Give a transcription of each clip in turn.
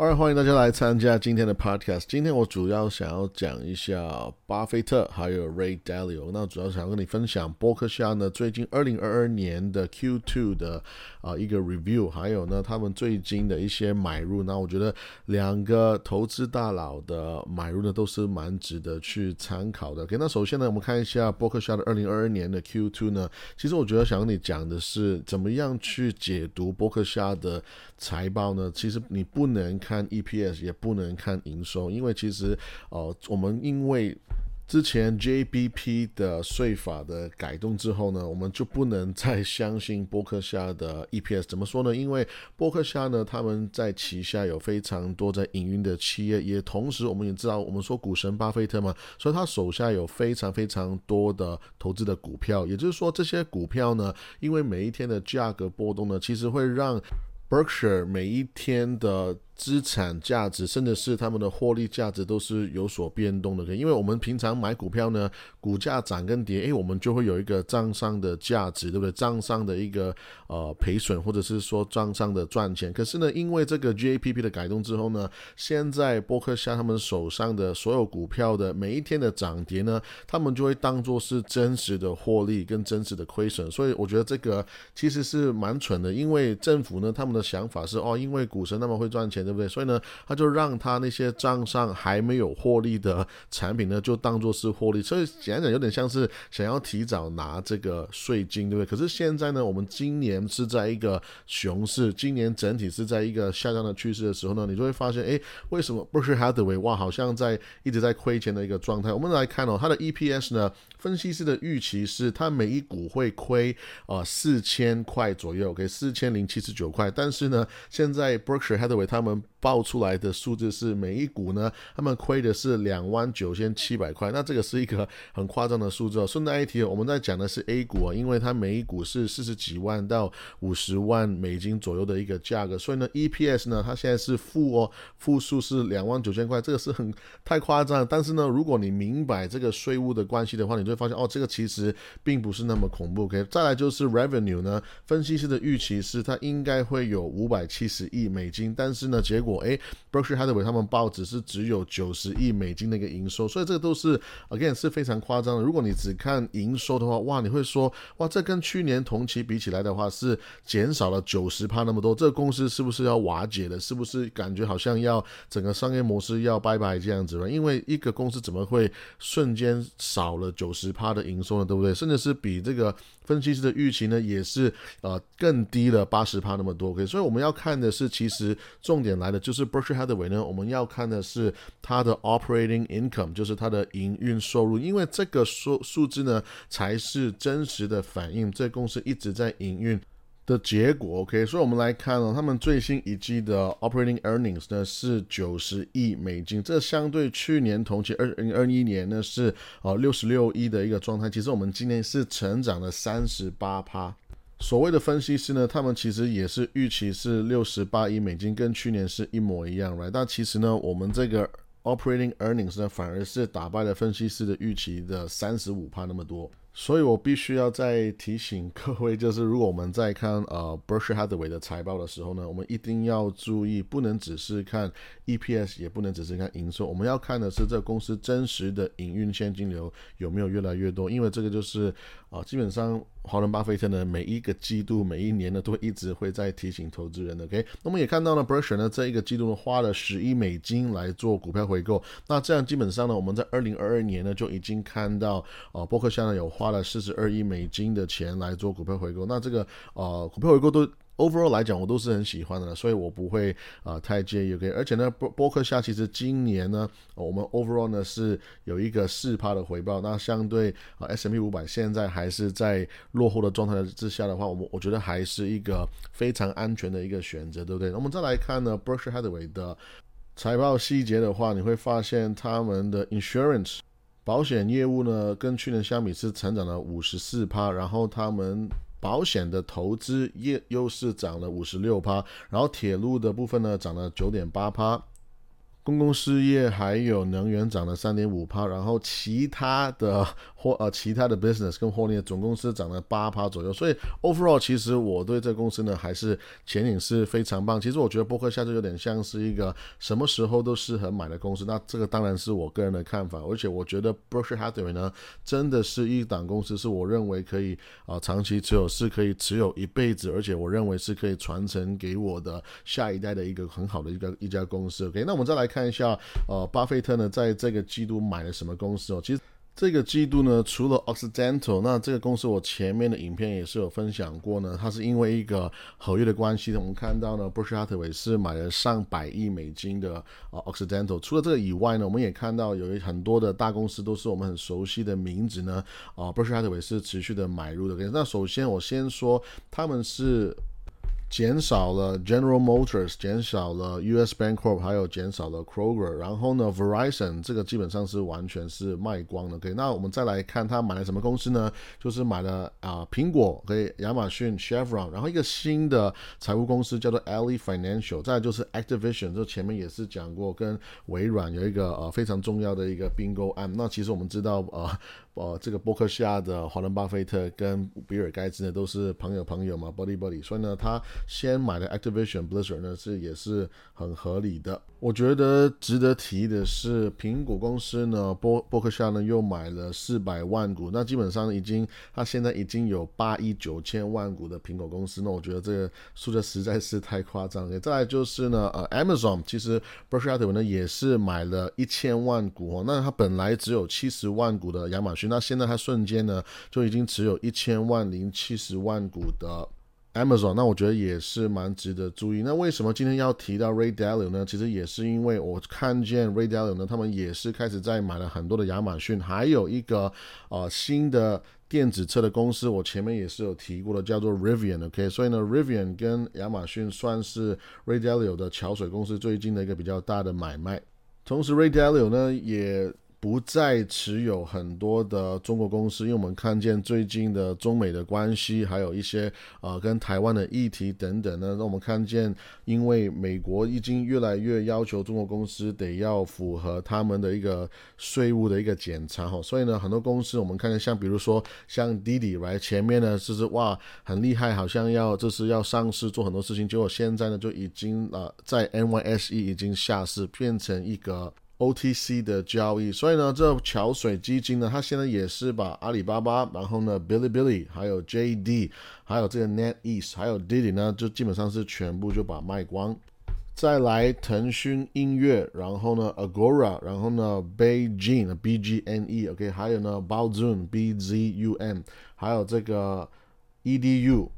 好欢迎大家来参加今天的 Podcast。今天我主要想要讲一下巴菲特还有 Ray Dalio。那主要想要跟你分享波克夏呢最近二零二二年的 Q2 的啊一个 review，还有呢他们最近的一些买入。那我觉得两个投资大佬的买入呢都是蛮值得去参考的。OK，那首先呢我们看一下波克夏的二零二二年的 Q2 呢，其实我觉得想跟你讲的是怎么样去解读波克夏的财报呢？其实你不能。看 EPS 也不能看营收，因为其实呃，我们因为之前 JBP 的税法的改动之后呢，我们就不能再相信波克夏的 EPS。怎么说呢？因为波克夏呢，他们在旗下有非常多在营运的企业，也同时我们也知道，我们说股神巴菲特嘛，所以他手下有非常非常多的投资的股票。也就是说，这些股票呢，因为每一天的价格波动呢，其实会让 Berkshire 每一天的资产价值，甚至是他们的获利价值都是有所变动的。因为我们平常买股票呢，股价涨跟跌，诶，我们就会有一个账上的价值，对不对？账上的一个呃赔损，或者是说账上的赚钱。可是呢，因为这个 GAPP 的改动之后呢，现在伯克夏他们手上的所有股票的每一天的涨跌呢，他们就会当做是真实的获利跟真实的亏损。所以我觉得这个其实是蛮蠢的，因为政府呢，他们的想法是哦，因为股神那么会赚钱。对不对？所以呢，他就让他那些账上还没有获利的产品呢，就当做是获利。所以简单讲，有点像是想要提早拿这个税金，对不对？可是现在呢，我们今年是在一个熊市，今年整体是在一个下降的趋势的时候呢，你就会发现，哎，为什么 Berkshire Hathaway 哇，好像在一直在亏钱的一个状态？我们来看哦，它的 EPS 呢，分析师的预期是它每一股会亏啊四千块左右，OK，四千零七十九块。但是呢，现在 Berkshire Hathaway 他们报出来的数字是每一股呢，他们亏的是两万九千七百块，那这个是一个很夸张的数字哦。顺带一提，我们在讲的是 A 股啊，因为它每一股是四十几万到五十万美金左右的一个价格，所以呢，EPS 呢，它现在是负哦，负数是两万九千块，这个是很太夸张。但是呢，如果你明白这个税务的关系的话，你就会发现哦，这个其实并不是那么恐怖。OK，再来就是 Revenue 呢，分析师的预期是它应该会有五百七十亿美金，但是呢，结果。哎，Berkshire Hathaway 他们报纸是只有九十亿美金的一个营收，所以这个都是 again 是非常夸张的。如果你只看营收的话，哇，你会说哇，这跟去年同期比起来的话是减少了九十趴那么多，这个公司是不是要瓦解了？是不是感觉好像要整个商业模式要拜拜这样子了？因为一个公司怎么会瞬间少了九十趴的营收呢？对不对？甚至是比这个分析师的预期呢，也是呃更低了八十趴那么多。OK，所以我们要看的是，其实重点来的。就是 Berkshire Hathaway 呢，我们要看的是它的 operating income，就是它的营运收入，因为这个数数字呢才是真实的反映这公司一直在营运的结果。OK，所以我们来看哦，他们最新一季的 operating earnings 呢是九十亿美金，这相对去年同期二零二一年呢是呃六十六亿的一个状态。其实我们今年是成长了三十八趴。所谓的分析师呢，他们其实也是预期是六十八亿美金，跟去年是一模一样，right？但其实呢，我们这个 operating earnings 呢，反而是打败了分析师的预期的三十五帕那么多。所以我必须要再提醒 各位，就是如果我们在看呃 Berkshire Hathaway 的财报的时候呢，我们一定要注意，不能只是看 EPS，也不能只是看营收，我们要看的是这公司真实的营运现金流有没有越来越多，因为这个就是啊，基本上。华伦巴菲特呢，每一个季度、每一年呢，都会一直会在提醒投资人的。OK，那么也看到了 Berkshire 呢，这一个季度呢，花了十亿美金来做股票回购。那这样基本上呢，我们在二零二二年呢，就已经看到，啊，伯克夏呢有花了四十二亿美金的钱来做股票回购。那这个呃，股票回购都。Overall 来讲，我都是很喜欢的，所以我不会啊太介意。OK，而且呢，波波克夏其实今年呢，我们 Overall 呢是有一个四趴的回报。那相对啊 S M P 五百现在还是在落后的状态之下的话，我们我觉得还是一个非常安全的一个选择，对不对？我们再来看呢，Berkshire Hathaway 的财报细节的话，你会发现他们的 Insurance 保险业务呢，跟去年相比是成长了五十四趴，然后他们。保险的投资业又是涨了五十六趴，然后铁路的部分呢涨了九点八趴。公共事业还有能源涨了三点五趴，然后其他的或呃其他的 business 跟获利总公司涨了八趴左右，所以 overall 其实我对这公司呢还是前景是非常棒。其实我觉得波克夏就有点像是一个什么时候都适合买的公司，那这个当然是我个人的看法，而且我觉得 Berkshire Hathaway 呢真的是一档公司，是我认为可以啊长期持有，是可以持有一辈子，而且我认为是可以传承给我的下一代的一个很好的一个一家公司。OK，那我们再来。看一下，呃，巴菲特呢，在这个季度买了什么公司哦？其实这个季度呢，除了 Occidental，那这个公司我前面的影片也是有分享过呢。它是因为一个合约的关系，我们看到呢 brusht 伟是买了上百亿美金的 Occidental。除了这个以外呢，我们也看到有很多的大公司都是我们很熟悉的名字呢，啊 brusht 伟是持续的买入的。那首先我先说，他们是。减少了 General Motors，减少了 U.S. Bancorp，还有减少了 Kroger，然后呢，Verizon 这个基本上是完全是卖光了。OK，那我们再来看他买了什么公司呢？就是买了啊苹果，可以亚马逊 Chevron，然后一个新的财务公司叫做 Ally Financial，再就是 Activision，这前面也是讲过，跟微软有一个呃非常重要的一个并购案。那其实我们知道呃。呃，这个伯克夏的华伦巴菲特跟比尔盖茨呢都是朋友朋友嘛，buddy buddy，所以呢，他先买的 Activision Blizzard 呢是也是很合理的。我觉得值得提的是，苹果公司呢，波伯克夏呢又买了四百万股，那基本上已经，他现在已经有八亿九千万股的苹果公司，那我觉得这个数字实在是太夸张了。再来就是呢，呃，Amazon 其实 Berkshire 呢也是买了一千万股哦，那他本来只有七十万股的亚马逊，那现在他瞬间呢就已经持有一千万零七十万股的。Amazon，那我觉得也是蛮值得注意。那为什么今天要提到 Ray Dalio 呢？其实也是因为我看见 Ray Dalio 呢，他们也是开始在买了很多的亚马逊，还有一个呃新的电子车的公司，我前面也是有提过的，叫做 Rivian。OK，所以呢，Rivian 跟亚马逊算是 Ray Dalio 的桥水公司最近的一个比较大的买卖。同时，Ray Dalio 呢也。不再持有很多的中国公司，因为我们看见最近的中美的关系，还有一些呃跟台湾的议题等等呢，让我们看见，因为美国已经越来越要求中国公司得要符合他们的一个税务的一个检查哈，所以呢，很多公司我们看见像比如说像滴滴来前面呢就是哇很厉害，好像要这是要上市做很多事情，结果现在呢就已经呃在 NYSE 已经下市变成一个。OTC 的交易，所以呢，这桥水基金呢，它现在也是把阿里巴巴，然后呢，Bilibili，还有 JD，还有这个 NetEase，还有 Didi 呢，就基本上是全部就把卖光。再来腾讯音乐，然后呢，Agora，然后呢，Beijing，B G N E，OK，还有呢，Baozun，B Z U N，还有这个 EDU。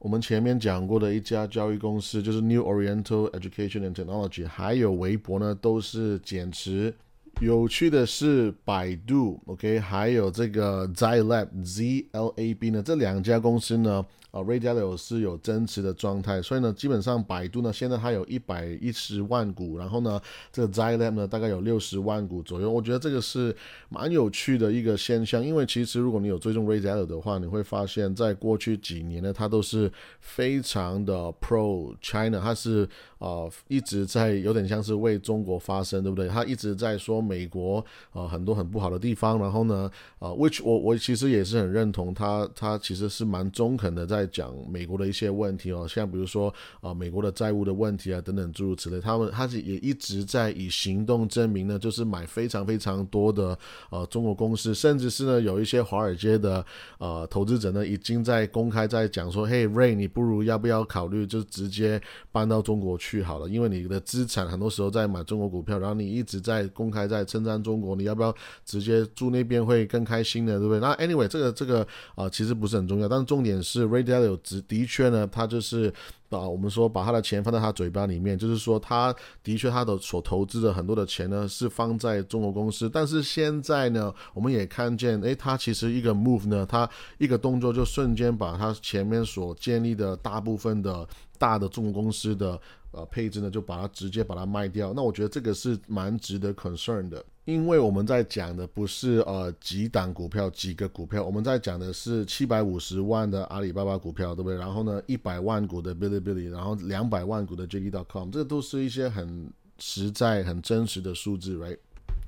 我们前面讲过的一家教育公司就是 New Oriental Education and Technology，还有微博呢，都是减持。有趣的是，百度，OK，还有这个 Zlab，Z L A B 呢，这两家公司呢。啊，Ray Dalio 是有增持的状态，所以呢，基本上百度呢，现在它有一百一十万股，然后呢，这个 Zilab 呢，大概有六十万股左右。我觉得这个是蛮有趣的一个现象，因为其实如果你有追踪 Ray Dalio 的话，你会发现在过去几年呢，它都是非常的 Pro China，它是啊一直在有点像是为中国发声，对不对？他一直在说美国啊很多很不好的地方，然后呢，啊，which 我我其实也是很认同他，他其实是蛮中肯的在。在讲美国的一些问题哦，像比如说啊，美国的债务的问题啊，等等诸如此类。他们他是也一直在以行动证明呢，就是买非常非常多的呃中国公司，甚至是呢有一些华尔街的呃投资者呢，已经在公开在讲说，嘿，Ray，你不如要不要考虑就直接搬到中国去好了，因为你的资产很多时候在买中国股票，然后你一直在公开在称赞中国，你要不要直接住那边会更开心的，对不对？那 anyway，这个这个啊其实不是很重要，但是重点是 Ray。家有值的确呢，他就是把我们说把他的钱放在他嘴巴里面，就是说他的确他的所投资的很多的钱呢是放在中国公司，但是现在呢，我们也看见，诶，他其实一个 move 呢，他一个动作就瞬间把他前面所建立的大部分的大的中国公司的呃配置呢，就把它直接把它卖掉。那我觉得这个是蛮值得 concern 的。因为我们在讲的不是呃几档股票几个股票，我们在讲的是七百五十万的阿里巴巴股票，对不对？然后呢，一百万股的 Bilibili，然后两百万股的 JD.com，这都是一些很实在、很真实的数字，right？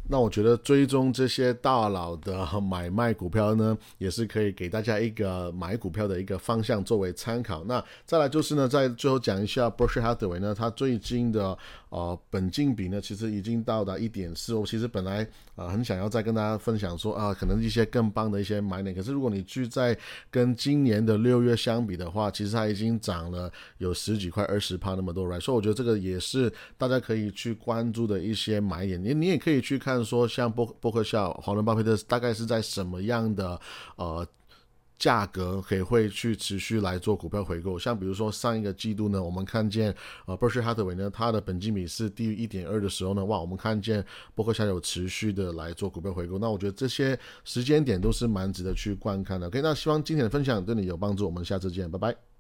那我觉得追踪这些大佬的买卖股票呢，也是可以给大家一个买股票的一个方向作为参考。那再来就是呢，在最后讲一下 b r u s h Hathaway 呢，它最近的呃本金比呢，其实已经到达一点四。我其实本来啊很想要再跟大家分享说啊，可能一些更棒的一些买点。可是如果你去在跟今年的六月相比的话，其实它已经涨了有十几块、二十趴那么多，right？所以我觉得这个也是大家可以去关注的一些买点。你你也可以去看。看说像波波克夏、华伦巴菲特大概是在什么样的呃价格可以会去持续来做股票回购？像比如说上一个季度呢，我们看见呃 b e r s h i r e Hathaway 呢，它的本金比是低于一点二的时候呢，哇，我们看见波克夏有持续的来做股票回购。那我觉得这些时间点都是蛮值得去观看的。OK，那希望今天的分享对你有帮助，我们下次见，拜拜。